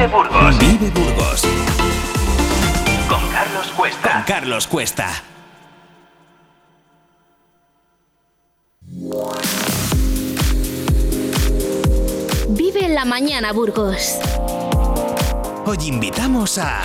Vive Burgos. Vive Burgos. Con Carlos Cuesta. Con Carlos Cuesta. Vive en la mañana, Burgos. Hoy invitamos a...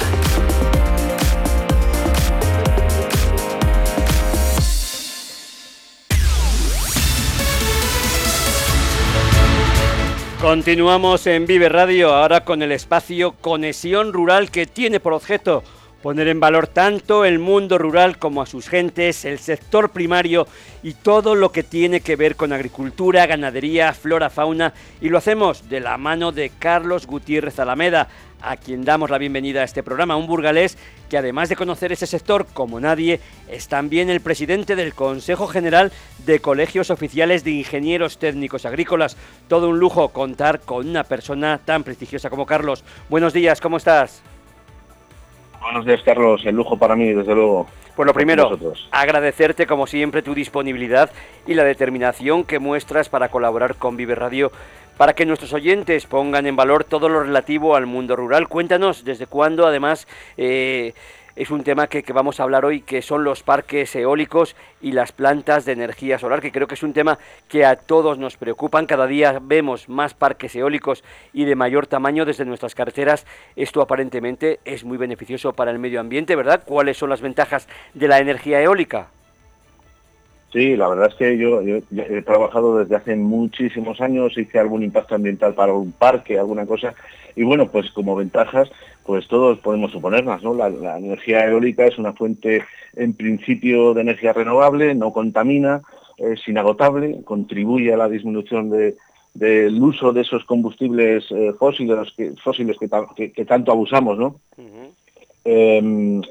Continuamos en Vive Radio, ahora con el espacio Conexión Rural que tiene por objeto poner en valor tanto el mundo rural como a sus gentes, el sector primario y todo lo que tiene que ver con agricultura, ganadería, flora, fauna y lo hacemos de la mano de Carlos Gutiérrez Alameda, a quien damos la bienvenida a este programa, un burgalés que además de conocer ese sector como nadie, es también el presidente del Consejo General de Colegios Oficiales de Ingenieros Técnicos Agrícolas. Todo un lujo contar con una persona tan prestigiosa como Carlos. Buenos días, ¿cómo estás? Buenos días, Carlos. El lujo para mí, desde luego. Pues lo primero, agradecerte como siempre tu disponibilidad y la determinación que muestras para colaborar con Vive Radio para que nuestros oyentes pongan en valor todo lo relativo al mundo rural. Cuéntanos desde cuándo, además, eh, es un tema que, vamos a hablar hoy, que son los parques eólicos y las plantas de energía solar, que creo que es un tema que a todos nos preocupan. Cada día vemos más parques eólicos y de mayor tamaño desde nuestras carreteras. Esto aparentemente es muy beneficioso para el medio ambiente, ¿verdad? ¿Cuáles son las ventajas de la energía eólica? Sí, la verdad es que yo, he trabajado desde hace muchísimos años, hice algún impacto ambiental para un parque, alguna cosa, y bueno, pues como ventajas, pues todos podemos suponerlas, ¿no? La, energía eólica es una fuente, en principio, de energía renovable, no contamina, es inagotable, contribuye a la disminución de, del uso de esos combustibles eh, fósiles que, fósiles que, tanto abusamos, ¿no? Eh,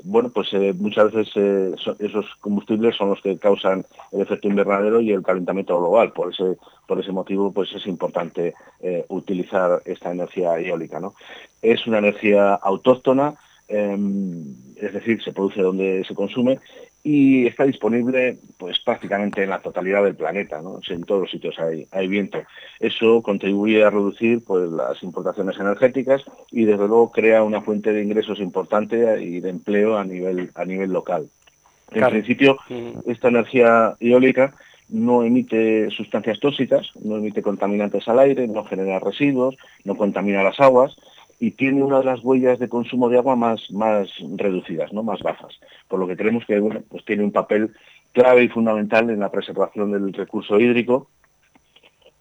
bueno, pues eh, muchas veces eh, so, esos combustibles son los que causan el efecto invernadero y el calentamiento global. Por ese, por ese motivo, pues es importante eh, utilizar esta energía eólica. ¿no? Es una energía autóctona, em, es decir, se produce donde se consume y está disponible pues prácticamente en la totalidad del planeta, ¿no? en todos los sitios hay, hay viento. Eso contribuye a reducir pues, las importaciones energéticas y desde luego crea una fuente de ingresos importante y de empleo a nivel, a nivel local. En claro. principio, esta energía eólica no emite sustancias tóxicas, no emite contaminantes al aire, no genera residuos, no contamina las aguas, y tiene una de las huellas de consumo de agua más, más reducidas, ¿no? más bajas. Por lo que creemos que bueno, pues tiene un papel clave y fundamental en la preservación del recurso hídrico.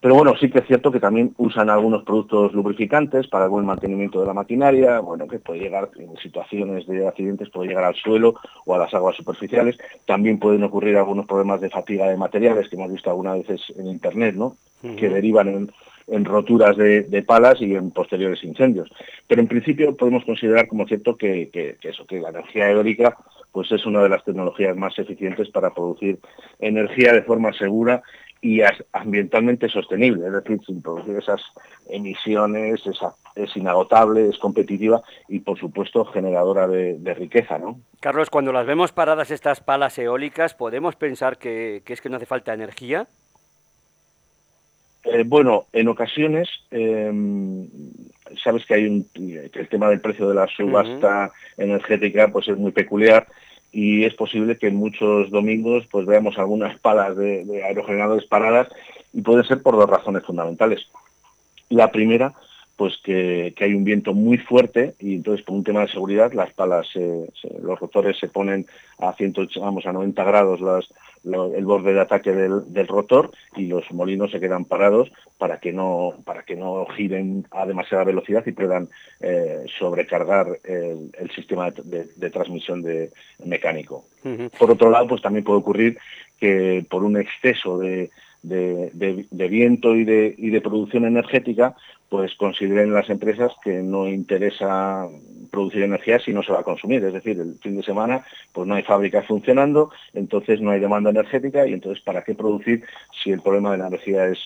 Pero bueno, sí que es cierto que también usan algunos productos lubrificantes para el buen mantenimiento de la maquinaria, bueno, que puede llegar en situaciones de accidentes, puede llegar al suelo o a las aguas superficiales. También pueden ocurrir algunos problemas de fatiga de materiales que hemos visto algunas veces en Internet, ¿no? Uh -huh. Que derivan en, en roturas de, de, palas y en posteriores incendios. Pero en principio podemos considerar como cierto que, que, que, eso, que la energía eólica pues es una de las tecnologías más eficientes para producir energía de forma segura y ambientalmente sostenible, es decir, sin producir esas emisiones, es inagotable, es competitiva y por supuesto generadora de, riqueza, ¿no? Carlos, cuando las vemos paradas estas palas eólicas, ¿podemos pensar que es que no hace falta energía? Eh, bueno, en ocasiones, eh, sabes que hay un, que el tema del precio de la subasta uh -huh. energética pues es muy peculiar y es posible que en muchos domingos pues veamos algunas palas de, de aerogeneradores paradas y puede ser por dos razones fundamentales. La primera, pues que, que, hay un viento muy fuerte y entonces por un tema de seguridad las palas, se, los rotores se ponen a 108, vamos, a 90 grados las, lo, el borde de ataque del, del, rotor y los molinos se quedan parados para que no, para que no giren a demasiada velocidad y puedan eh, sobrecargar el, el sistema de, de, de, transmisión de, mecánico. Uh -huh. Por otro lado, pues también puede ocurrir que por un exceso de, de, de, de, viento y de, y de producción energética, pues consideren las empresas que no interesa producir energía si no se va a consumir. Es decir, el fin de semana pues no hay fábricas funcionando, entonces no hay demanda energética y entonces ¿para qué producir si el problema de la energía es,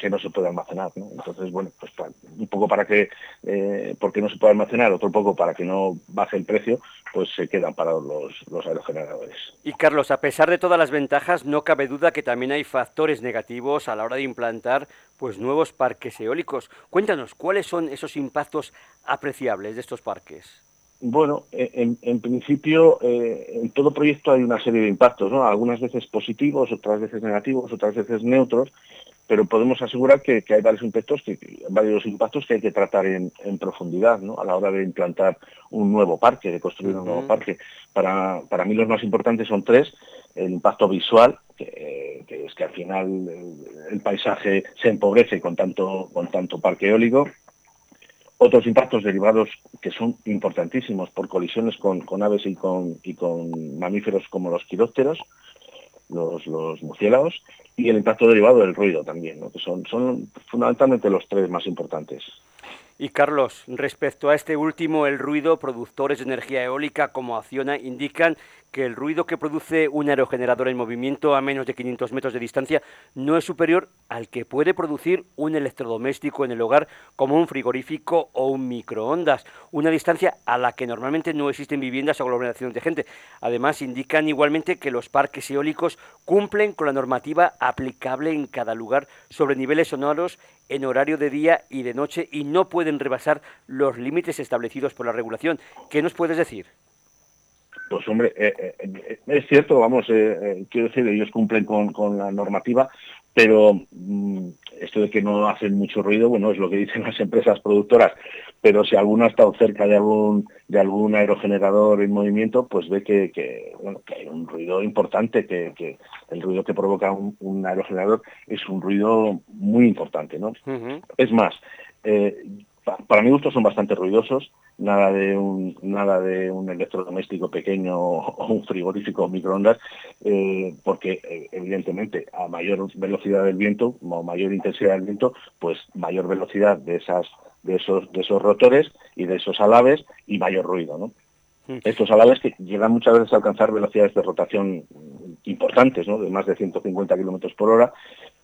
que no se puede almacenar. ¿no? Entonces, bueno, pues un poco para que, eh, porque no se puede almacenar, otro poco para que no baje el precio, pues se quedan parados los, los aerogeneradores. Y Carlos, a pesar de todas las ventajas, no cabe duda que también hay factores negativos a la hora de implantar pues nuevos parques eólicos. Cuéntanos, ¿cuáles son esos impactos apreciables de estos parques? Bueno, en, en principio, eh, en todo proyecto hay una serie de impactos, ¿no? Algunas veces positivos, otras veces negativos, otras veces neutros, pero podemos asegurar que, hay varios impactos que, varios impactos que hay que tratar en, profundidad ¿no? a la hora de implantar un nuevo parque, de construir un nuevo parque. Para, para, mí los más importantes son tres. El impacto visual, que, es que al final el, paisaje se empobrece con tanto, con tanto parque eólico. Otros impactos derivados que son importantísimos por colisiones con, con aves y con, y con mamíferos como los quirópteros los, los murciélagos y el impacto derivado del ruido también, que son, son fundamentalmente los tres más importantes. Y Carlos, respecto a este último, el ruido, productores de energía eólica como Acciona indican que el ruido que produce un aerogenerador en movimiento a menos de 500 metros de distancia no es superior al que puede producir un electrodoméstico en el hogar como un frigorífico o un microondas, una distancia a la que normalmente no existen viviendas o aglomeraciones de gente. Además, indican igualmente que los parques eólicos cumplen con la normativa aplicable en cada lugar sobre niveles sonoros en horario de día y de noche y no pueden rebasar los límites establecidos por la regulación. ¿Qué nos puedes decir? Pues hombre, eh, eh, es cierto, vamos, eh, quiero decir, ellos cumplen con, la normativa, pero mm, esto de que no hacen mucho ruido, bueno, es lo que dicen las empresas productoras, pero si alguno ha estado cerca de algún de algún aerogenerador en movimiento, pues ve que, bueno, que hay un ruido importante, que, el ruido que provoca un, aerogenerador es un ruido muy importante, ¿no? Es más, para mi gusto son bastante ruidosos, nada de un, nada de un electrodoméstico pequeño o un frigorífico o microondas, eh, porque eh, evidentemente a mayor velocidad del viento o mayor intensidad del viento, pues mayor velocidad de esas de esos de esos rotores y de esos alaves y mayor ruido, ¿no? Mm. Estos alaves que llegan muchas veces a alcanzar velocidades de rotación importantes, ¿no? de más de 150 kilómetros por hora,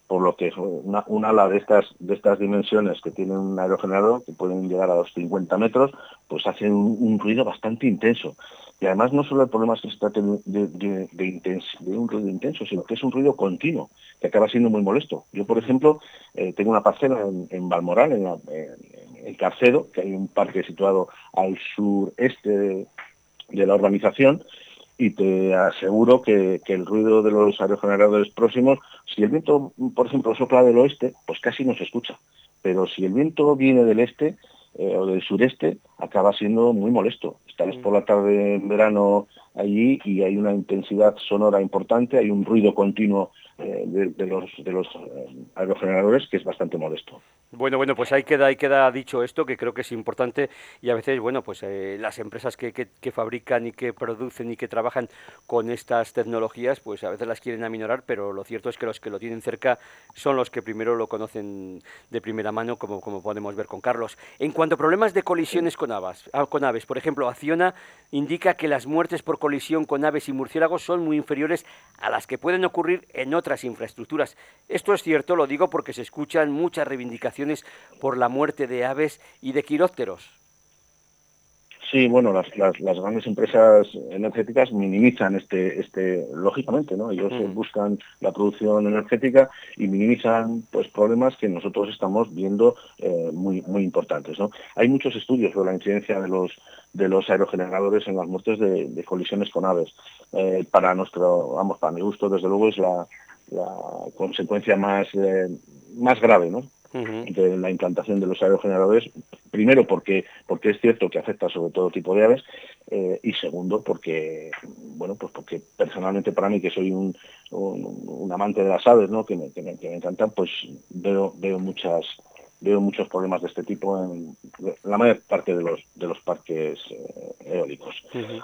por lo que una, una, ala de estas, de estas dimensiones que tiene un aerogenerador, que pueden llegar a los 50 metros, pues hace un, ruido bastante intenso. Y además no solo el problema es que se trate de, de, de, un ruido intenso, sino que es un ruido continuo, que acaba siendo muy molesto. Yo, por ejemplo, eh, tengo una parcela en, en en, Carcedo, que hay un parque situado al sureste de la urbanización, y te aseguro que, el ruido de los aerogeneradores próximos, si el viento, por ejemplo, sopla del oeste, pues casi no se escucha. Pero si el viento viene del este eh, o del sureste, acaba siendo muy molesto. Estás por la tarde en verano allí y hay una intensidad sonora importante, hay un ruido continuo eh, de, los, de los eh, aerogeneradores que es bastante molesto. Bueno, bueno, pues ahí queda, ahí queda dicho esto, que creo que es importante y a veces, bueno, pues eh, las empresas que, que, fabrican y que producen y que trabajan con estas tecnologías, pues a veces las quieren aminorar, pero lo cierto es que los que lo tienen cerca son los que primero lo conocen de primera mano, como, como podemos ver con Carlos. En cuanto a problemas de colisiones con aves, ah, con aves, por ejemplo, Acciona indica que las muertes por colisión con aves y murciélagos son muy inferiores a las que pueden ocurrir en otras infraestructuras. Esto es cierto, lo digo porque se escuchan muchas reivindicaciones por la muerte de aves y de quirópteros. Sí, bueno, las, las, grandes empresas energéticas minimizan este, este lógicamente, ¿no? Ellos mm. buscan la producción energética y minimizan pues problemas que nosotros estamos viendo eh, muy, muy importantes, ¿no? Hay muchos estudios sobre la incidencia de los de los aerogeneradores en las muertes de, colisiones con aves. Eh, para nuestro, vamos, para mi gusto, desde luego es la, consecuencia más, eh, más grave, ¿no? de la implantación de los aerogeneradores, primero porque, porque es cierto que afecta sobre todo tipo de aves, eh, y segundo porque, bueno, pues porque personalmente para mí, que soy un, un, amante de las aves, ¿no? que, me, que, me, que me encantan, pues veo, veo muchas veo muchos problemas de este tipo en la mayor parte de los, de los parques eh, eólicos.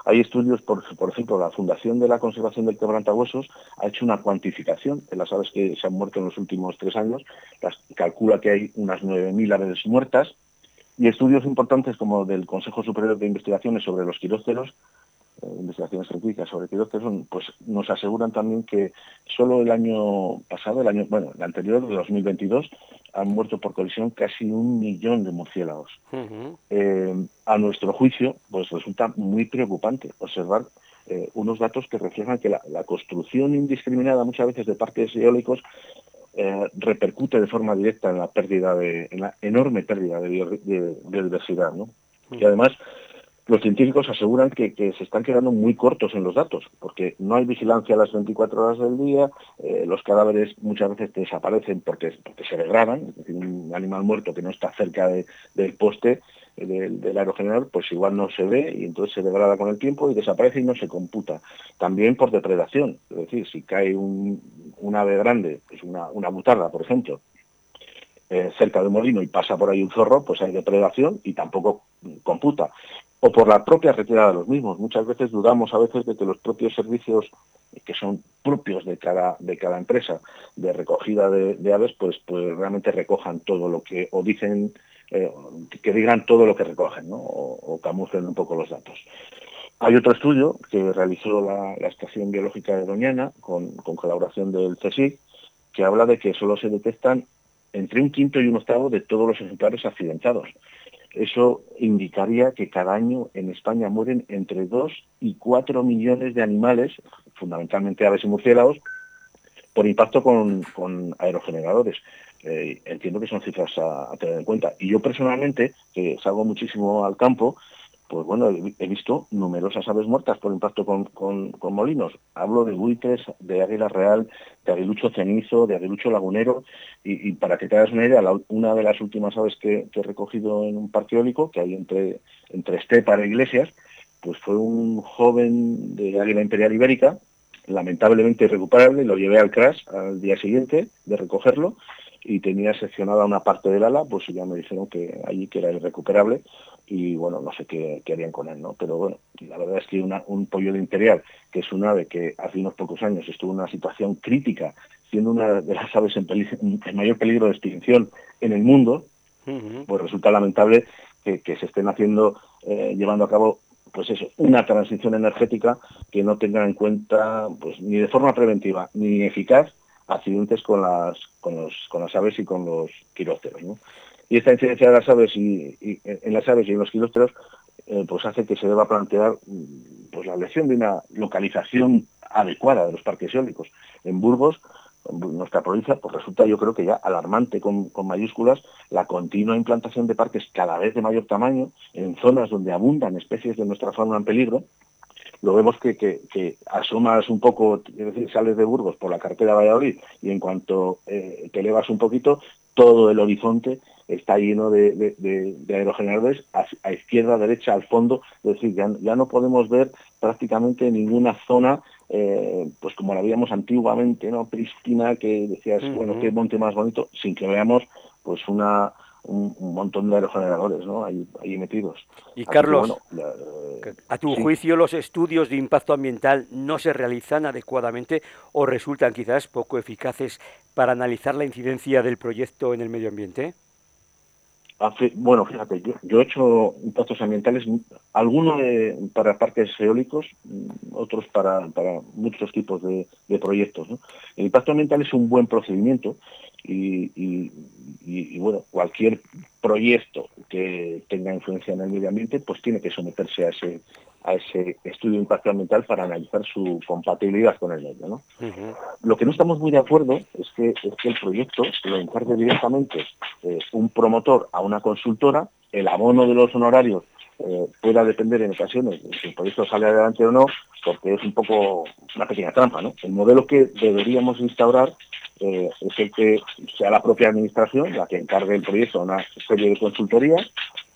Hay estudios, por, por ejemplo, la Fundación de la Conservación del Quebrantahuesos ha hecho una cuantificación de las aves que se han muerto en los últimos tres años, las, calcula que hay unas 9.000 aves muertas, y estudios importantes como del Consejo Superior de Investigaciones sobre los quirópteros investigaciones científicas sobre quirópteros, pues nos aseguran también que solo el año pasado, el año, bueno, el anterior, de 2022, han muerto por colisión casi un millón de murciélagos. Eh, a nuestro juicio, pues resulta muy preocupante observar eh, unos datos que reflejan que la, construcción indiscriminada muchas veces de parques eólicos eh, repercute de forma directa en la pérdida de, en la enorme pérdida de, biodiversidad, ¿no? Y además los científicos aseguran que, se están quedando muy cortos en los datos, porque no hay vigilancia a las 24 horas del día, eh, los cadáveres muchas veces desaparecen porque, porque se degradan, es decir, un animal muerto que no está cerca del poste eh, del, aerogenerador, pues igual no se ve y entonces se degrada con el tiempo y desaparece y no se computa. También por depredación, es decir, si cae un, ave grande, pues una, una butarda, por ejemplo, eh, cerca del molino y pasa por ahí un zorro, pues hay depredación y tampoco computa o por la propia retirada de los mismos. Muchas veces dudamos a veces de que los propios servicios que son propios de cada, de cada empresa de recogida de, aves, pues, pues realmente recojan todo lo que, o dicen, eh, que digan todo lo que recogen, ¿no? o, camuflen un poco los datos. Hay otro estudio que realizó la, Estación Biológica de Doñana con, con colaboración del CSIC, que habla de que solo se detectan entre un quinto y un octavo de todos los ejemplares accidentados. Eso indicaría que cada año en España mueren entre 2 y 4 millones de animales, fundamentalmente aves y murciélagos, por impacto con, aerogeneradores. Eh, entiendo que son cifras a, tener en cuenta. Y yo personalmente, que salgo muchísimo al campo, pues bueno, he visto numerosas aves muertas por impacto con, molinos. Hablo de buitres, de águila real, de aguilucho cenizo, de aguilucho lagunero, y, para que te hagas una idea, una de las últimas aves que, he recogido en un parque eólico, que hay entre, entre Estepa e Iglesias, pues fue un joven de águila imperial ibérica, lamentablemente irrecuperable, lo llevé al crash al día siguiente de recogerlo, y tenía seccionada una parte del ala, pues ya me dijeron que allí que era irrecuperable y bueno, no sé qué, harían con él, ¿no? Pero bueno, la verdad es que un pollo de imperial, que es un ave que hace unos pocos años estuvo en una situación crítica, siendo una de las aves en, mayor peligro de extinción en el mundo, pues resulta lamentable que, se estén haciendo, eh, llevando a cabo pues eso, una transición energética que no tenga en cuenta, pues ni de forma preventiva ni eficaz, accidentes con las, con los, con las aves y con los quirópteros, ¿no? Y esta incidencia de las aves y, en las aves y en los kilómetros eh, pues hace que se deba plantear pues la elección de una localización adecuada de los parques eólicos. En Burgos, nuestra provincia, pues resulta yo creo que ya alarmante con, mayúsculas la continua implantación de parques cada vez de mayor tamaño en zonas donde abundan especies de nuestra fauna en peligro. Lo vemos que, que, asomas un poco, es decir, sales de Burgos por la carretera Valladolid y en cuanto eh, te elevas un poquito, todo el horizonte está lleno de, aerogeneradores a, izquierda, derecha, al fondo, es decir, ya, no podemos ver prácticamente ninguna zona eh, pues como la veíamos antiguamente, ¿no? Prístina, que decías, bueno, qué monte más bonito, sin que veamos pues una un, montón de aerogeneradores ¿no? ahí, metidos. Y Carlos, a tu juicio los estudios de impacto ambiental no se realizan adecuadamente o resultan quizás poco eficaces para analizar la incidencia del proyecto en el medio ambiente? Bueno, fíjate, yo, he hecho impactos ambientales, algunos para parques eólicos, otros para, muchos tipos de, proyectos. El impacto ambiental es un buen procedimiento y, bueno, cualquier proyecto que tenga influencia en el medio ambiente, pues tiene que someterse a ese a ese estudio de impacto ambiental para analizar su compatibilidad con el medio. ¿no? Lo que no estamos muy de acuerdo es que, es que el proyecto lo encargue directamente eh, un promotor a una consultora, el abono de los honorarios eh, pueda depender en ocasiones de si el proyecto sale adelante o no, porque es un poco una pequeña trampa. ¿no? El modelo que deberíamos instaurar eh, es el que sea la propia administración la que encargue el proyecto a una serie de consultorías,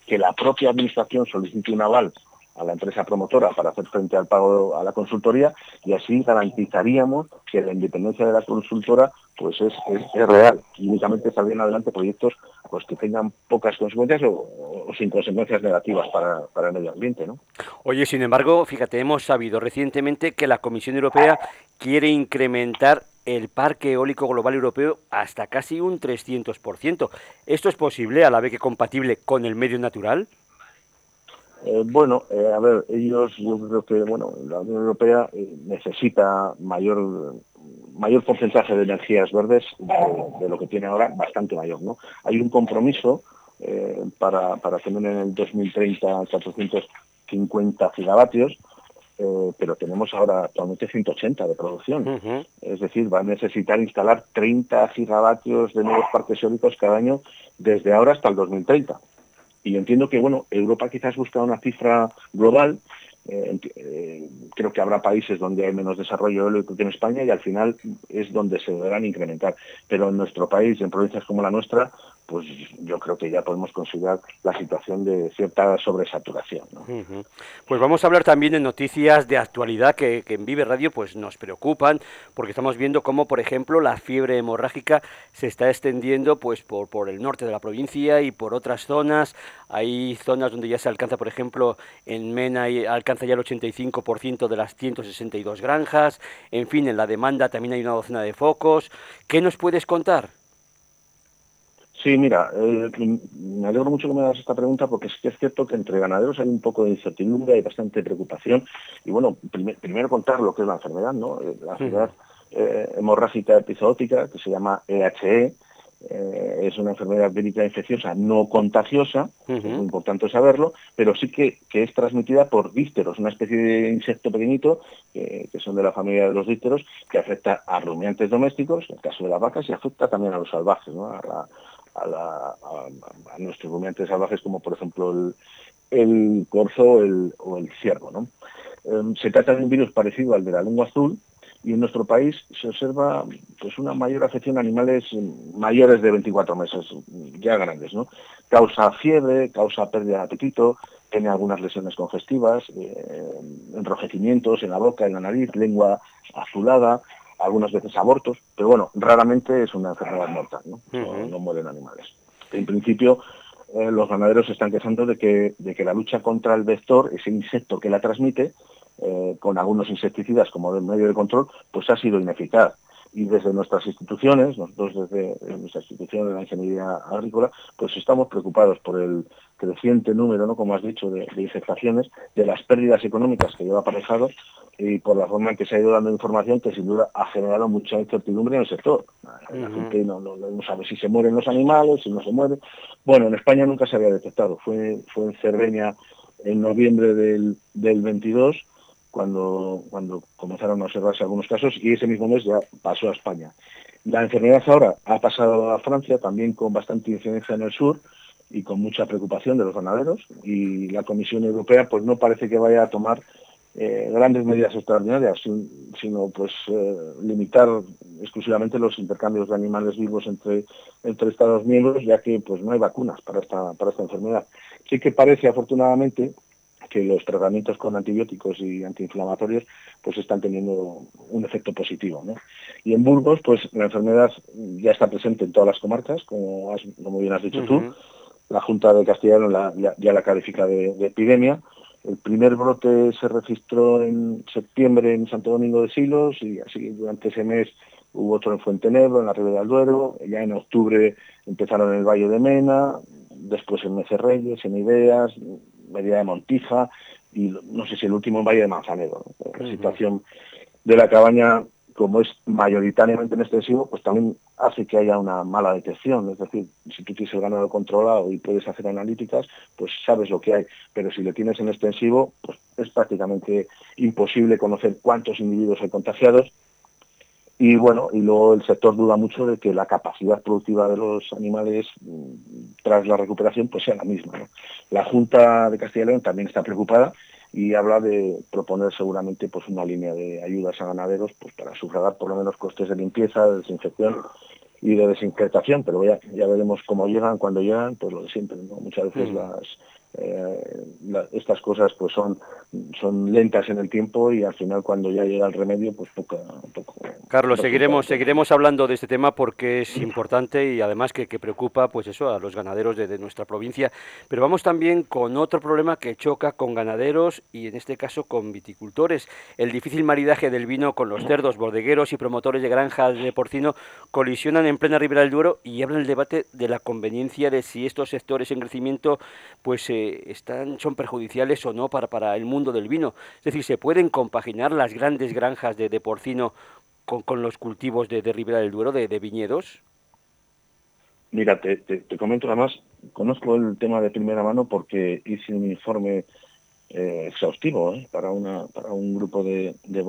que la propia administración solicite un aval a la empresa promotora para hacer frente al pago a la consultoría y así garantizaríamos que la independencia de la consultora pues es, real y únicamente saldrían adelante proyectos pues que tengan pocas consecuencias o, sin consecuencias negativas para, para, el medio ambiente. ¿no? Oye, sin embargo, fíjate, hemos sabido recientemente que la Comisión Europea quiere incrementar el parque eólico global europeo hasta casi un 300%. ¿Esto es posible a la vez que compatible con el medio natural? Eh, bueno, eh, a ver, ellos, yo creo que, bueno, la Unión Europea necesita mayor mayor porcentaje de energías verdes de, lo que tiene ahora, bastante mayor, ¿no? Hay un compromiso para, para tener en el 2030 450 gigavatios, eh, pero tenemos ahora actualmente 180 de producción. Es decir, va a necesitar instalar 30 gigavatios de nuevos parques eólicos cada año desde ahora hasta el 2030. Y entiendo que, bueno, Europa quizás busca una cifra global. Eh, eh, creo que habrá países donde hay menos desarrollo eólico que en España y al final es donde se deberán incrementar. Pero en nuestro país, en provincias como la nuestra, pues yo creo que ya podemos considerar la situación de cierta sobresaturación. Pues vamos a hablar también de noticias de actualidad que, en Vive Radio pues nos preocupan, porque estamos viendo cómo, por ejemplo, la fiebre hemorrágica se está extendiendo pues por, por el norte de la provincia y por otras zonas. Hay zonas donde ya se alcanza, por ejemplo, en Mena alcanza ya el 85% de las 162 granjas. En fin, en la demanda también hay una docena de focos. ¿Qué nos puedes contar? Sí, mira, eh, me alegro mucho que me hagas esta pregunta porque es que es cierto que entre ganaderos hay un poco de incertidumbre, hay bastante preocupación. Y bueno, primero contar lo que es la enfermedad, ¿no? Eh, la enfermedad eh, hemorrágica epizootica, que se llama EHE, es una enfermedad vírica infecciosa no contagiosa, es muy importante saberlo, pero sí que, es transmitida por dípteros, una especie de insecto pequeñito que son de la familia de los dípteros, que afecta a rumiantes domésticos, en el caso de las vacas, y afecta también a los salvajes, ¿no? a, a, nuestros rumiantes salvajes como por ejemplo el, corzo o el ciervo. ¿no? Em, se trata de un virus parecido al de la lengua azul y en nuestro país se observa pues una mayor afección a animales mayores de 24 meses, ya grandes, ¿no? Causa fiebre, causa pérdida de apetito, tiene algunas lesiones congestivas, eh, enrojecimientos en la boca, en la nariz, lengua azulada, algunas veces abortos, pero bueno, raramente es una enfermedad mortal, ¿no? no, mueren animales. En principio, eh, los ganaderos se están quejando de que, de que la lucha contra el vector, ese insecto que la transmite, eh, con algunos insecticidas como medio de control, pues ha sido ineficaz. Y desde nuestras instituciones, nosotros desde nuestra institución de la ingeniería agrícola, pues estamos preocupados por el creciente número, ¿no? como has dicho, de, de infectaciones, de las pérdidas económicas que lleva aparejado y por la forma en que se ha ido dando información que sin duda ha generado mucha incertidumbre en el sector. La gente no, sabe si se mueren los animales, si no se mueren. Bueno, en España nunca se había detectado. Fue, fue en Cerdeña en noviembre del, del 22 cuando, cuando comenzaron a observarse algunos casos y ese mismo mes ya pasó a España. La enfermedad ahora ha pasado a Francia también con bastante incidencia en el sur y con mucha preocupación de los ganaderos y la Comisión Europea pues no parece que vaya a tomar eh, grandes medidas extraordinarias, sino pues eh, limitar exclusivamente los intercambios de animales vivos entre, entre Estados miembros, ya que pues no hay vacunas para esta, para esta enfermedad. Sí que parece afortunadamente que los tratamientos con antibióticos y antiinflamatorios pues están teniendo un efecto positivo. Y en Burgos, pues la enfermedad ya está presente en todas las comarcas, como, como bien has dicho tú. La Junta de Castellano ya, la califica de epidemia el primer brote se registró en septiembre en Santo Domingo de Silos y así durante ese mes hubo otro en Fuente Negro, en la Ribera del Duero, ya en octubre empezaron en el Valle de Mena, después en Mecerreyes, en Ideas, Medida de Montija y no sé si el último en Valle de Manzanero. La situación de la cabaña como es mayoritariamente en extensivo, pues también hace que haya una mala detección. Es decir, si tú tienes el ganado controlado y puedes hacer analíticas, pues sabes lo que hay. Pero si lo tienes en extensivo, pues es prácticamente imposible conocer cuántos individuos hay contagiados. Y bueno, y luego el sector duda mucho de que la capacidad productiva de los animales mm, tras la recuperación pues sea la misma. La Junta de Castilla y León también está preocupada y habla de proponer seguramente pues una línea de ayudas a ganaderos pues para sufragar por lo menos costes de limpieza, de desinfección y de desinfectación, pero ya, ya veremos cómo llegan, cuando llegan, pues lo de siempre, ¿no? Muchas veces las eh, estas cosas pues son, son lentas en el tiempo y al final cuando ya llega el remedio pues poco, poco Carlos seguiremos seguiremos hablando de este tema porque es importante y además que, preocupa pues eso a los ganaderos de, nuestra provincia. Pero vamos también con otro problema que choca con ganaderos y en este caso con viticultores. El difícil maridaje del vino con los cerdos. Bordegueros y promotores de granjas de porcino colisionan en plena ribera del Duero y abren el debate de la conveniencia de si estos sectores en crecimiento pues eh, están, son perjudiciales o no para, para el mundo del vino. Es decir, ¿se pueden compaginar las grandes granjas de, porcino con, los cultivos de, de Ribera del Duero, de, viñedos? Mira, te, te, comento además, conozco el tema de primera mano porque hice un informe eh, exhaustivo ¿eh? para, una, para un grupo de, de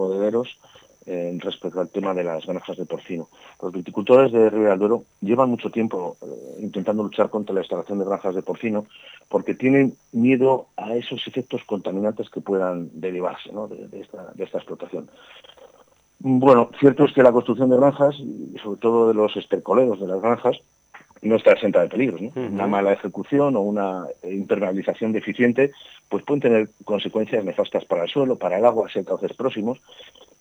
eh, respecto al tema de las granjas de porcino. Los viticultores de Ribera del Duero llevan mucho tiempo eh, intentando luchar contra la instalación de granjas de porcino porque tienen miedo a esos efectos contaminantes que puedan derivarse de, esta, de esta explotación. Bueno, cierto es que la construcción de granjas, y sobre todo de los estercoleros de las granjas, no está exenta de peligros. Una mala ejecución o una impermeabilización deficiente pues pueden tener consecuencias nefastas para el suelo, para el agua, hay cauces próximos,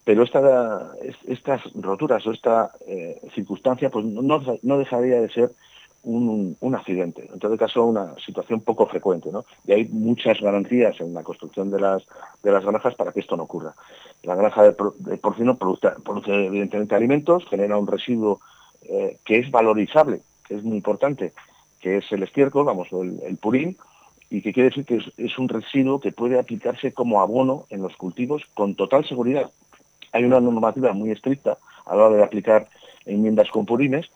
pero esta, estas roturas o esta eh, circunstancia pues no, no, dejaría de ser un, un, accidente, en todo caso una situación poco frecuente, ¿no? Y hay muchas garantías en la construcción de las, de las granjas para que esto no ocurra. La granja de, porcino produce, evidentemente alimentos, genera un residuo eh, que es valorizable, que es muy importante, que es el estiércol, vamos, el purín, y que quiere decir que es, un residuo que puede aplicarse como abono en los cultivos con total seguridad, hay una normativa muy estricta a la hora de aplicar enmiendas con purines,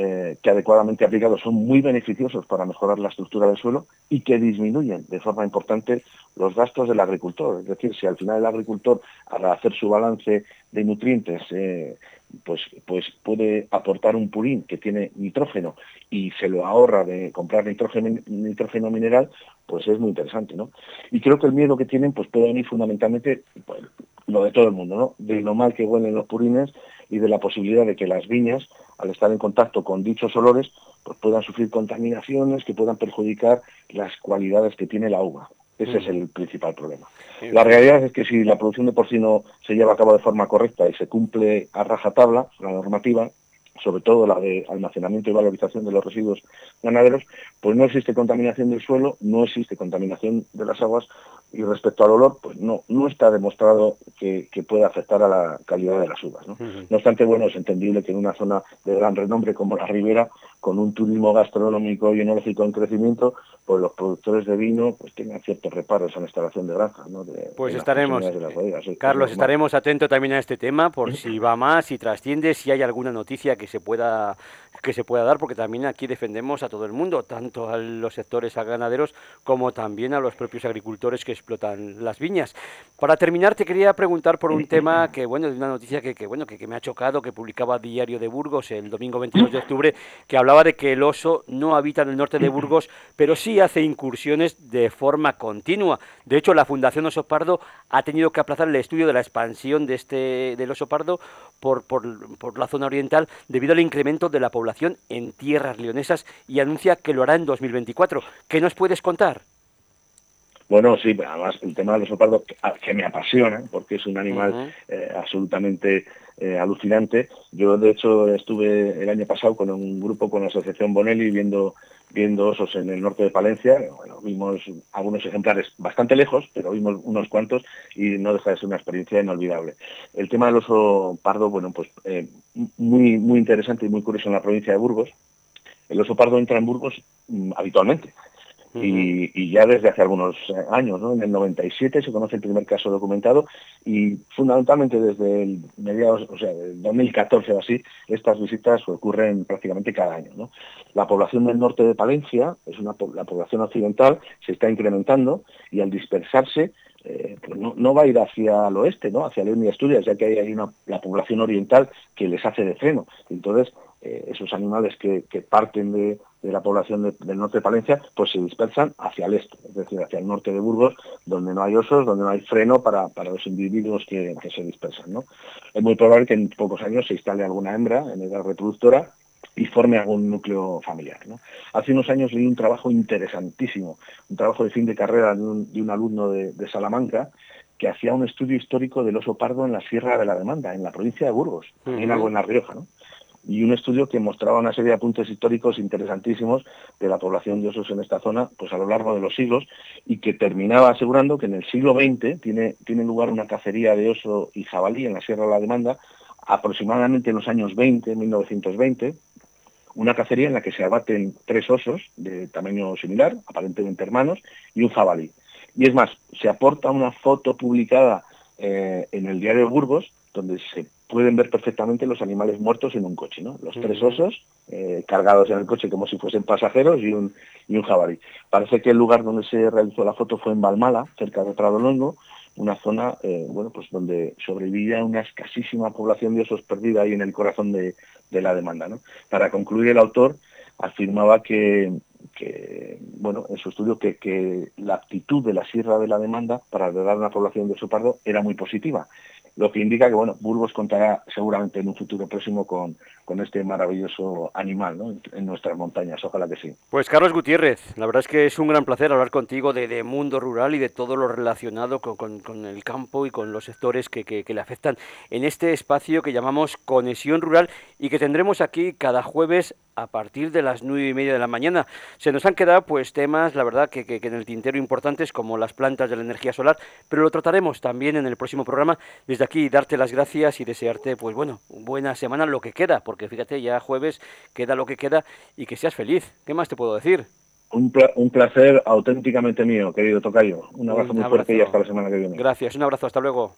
eh, que adecuadamente aplicados son muy beneficiosos para mejorar la estructura del suelo y que disminuyen de forma importante los gastos del agricultor. Es decir, si al final el agricultor, al hacer su balance de nutrientes, eh, pues, pues puede aportar un purín que tiene nitrógeno y se lo ahorra de comprar nitrógeno, mineral, pues es muy interesante, ¿no? Y creo que el miedo que tienen pues puede venir fundamentalmente pues, lo de todo el mundo, ¿no? De lo mal que huelen los purines y de la posibilidad de que las viñas, al estar en contacto con dichos olores, pues puedan sufrir contaminaciones que puedan perjudicar las cualidades que tiene la uva. Ese es el principal problema. La realidad es que si la producción de porcino se lleva a cabo de forma correcta y se cumple a rajatabla la normativa, sobre todo la de almacenamiento y valorización de los residuos ganaderos, pues no existe contaminación del suelo, no existe contaminación de las aguas y respecto al olor, pues no, no está demostrado que, que pueda afectar a la calidad de las uvas. ¿no? no obstante, bueno, es entendible que en una zona de gran renombre como la Ribera, con un turismo gastronómico y enológico en crecimiento, pues los productores de vino pues tengan ciertos reparos a la instalación de granjas. ¿no? pues estaremos, Carlos, estaremos atentos también a este tema por si va más, si trasciende, si hay alguna noticia que se pueda que se pueda dar, porque también aquí defendemos a todo el mundo, tanto a los sectores ganaderos como también a los propios agricultores que explotan las viñas. Para terminar, te quería preguntar por un tema que, bueno, de una noticia que, que bueno, que, que, me ha chocado, que publicaba Diario de Burgos el domingo 22 de octubre, que hablaba de que el oso no habita en el norte de Burgos, pero sí hace incursiones de forma continua. De hecho, la Fundación Oso Pardo ha tenido que aplazar el estudio de la expansión de este del oso pardo por, por, por la zona oriental debido al incremento de la población en tierras leonesas y anuncia que lo hará en 2024. ¿Qué nos puedes contar? Bueno, sí, además el tema del oso pardo que, me apasiona, porque es un animal eh, absolutamente eh, alucinante. Yo, de hecho, estuve el año pasado con un grupo con la Asociación Bonelli viendo, viendo osos en el norte de Palencia. Bueno, vimos algunos ejemplares bastante lejos, pero vimos unos cuantos y no deja de ser una experiencia inolvidable. El tema del oso pardo, bueno, pues eh, muy, muy interesante y muy curioso en la provincia de Burgos. El oso pardo entra en Burgos mm, habitualmente y, ya desde hace algunos eh, años. En el 97 se conoce el primer caso documentado y fundamentalmente desde el mediados, o sea, el 2014 o así, estas visitas ocurren prácticamente cada año. La población del norte de Palencia, es una la población occidental, se está incrementando y al dispersarse eh, pues no, va a ir hacia el oeste, ¿no? hacia León y Asturias, ya que hay, una, la población oriental que les hace de freno. Entonces, eh, esos animales que, parten de, la población del norte de Palencia, pues se dispersan hacia el este, es decir, hacia el norte de Burgos, donde no hay osos, donde no hay freno para, los individuos que, se dispersan. ¿no? Es muy probable que en pocos años se instale alguna hembra en edad reproductora y forme algún núcleo familiar. Hace unos años leí un trabajo interesantísimo, un trabajo de fin de carrera de un, alumno de, Salamanca, que hacía un estudio histórico del oso pardo en la Sierra de la Demanda, en la provincia de Burgos, en algo en La Rioja. ¿no? y un estudio que mostraba una serie de apuntes históricos interesantísimos de la población de osos en esta zona pues a lo largo de los siglos y que terminaba asegurando que en el siglo XX tiene, tiene lugar una cacería de oso y jabalí en la Sierra de la Demanda aproximadamente en los años 20, 1920, una cacería en la que se abaten tres osos de tamaño similar, aparentemente hermanos, y un jabalí. Y es más, se aporta una foto publicada eh, en el diario Burgos, donde se pueden ver perfectamente los animales muertos en un coche, ¿no? Los tres osos eh, cargados en el coche como si fuesen pasajeros y un, y un jabalí. Parece que el lugar donde se realizó la foto fue en Balmala, cerca de Pradolongo, una zona eh, bueno pues donde sobrevivía una escasísima población de osos perdida ahí en el corazón de, la demanda. ¿no? Para concluir, el autor afirmaba que, bueno, en su estudio que, que, la actitud de la sierra de la demanda para a una población de oso pardo era muy positiva lo que indica que bueno, Burgos contará seguramente en un futuro próximo con, con este maravilloso animal ¿no? en nuestras montañas, ojalá que sí. Pues Carlos Gutiérrez, la verdad es que es un gran placer hablar contigo de, mundo rural y de todo lo relacionado con, con, el campo y con los sectores que, que, le afectan en este espacio que llamamos Conexión Rural y que tendremos aquí cada jueves a partir de las nueve y media de la mañana. Se nos han quedado pues temas, la verdad, que, que, en el tintero importantes como las plantas de la energía solar, pero lo trataremos también en el próximo programa. Desde aquí darte las gracias y desearte, pues bueno, buena semana lo que queda, porque fíjate, ya jueves queda lo que queda y que seas feliz. ¿Qué más te puedo decir? Un, un placer auténticamente mío, querido Tocayo. Un abrazo muy fuerte y hasta la semana que viene. Gracias, un abrazo, hasta luego.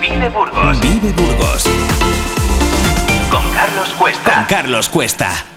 Vive Burgos. Vive Burgos. Con Carlos Cuesta. Con Carlos Cuesta.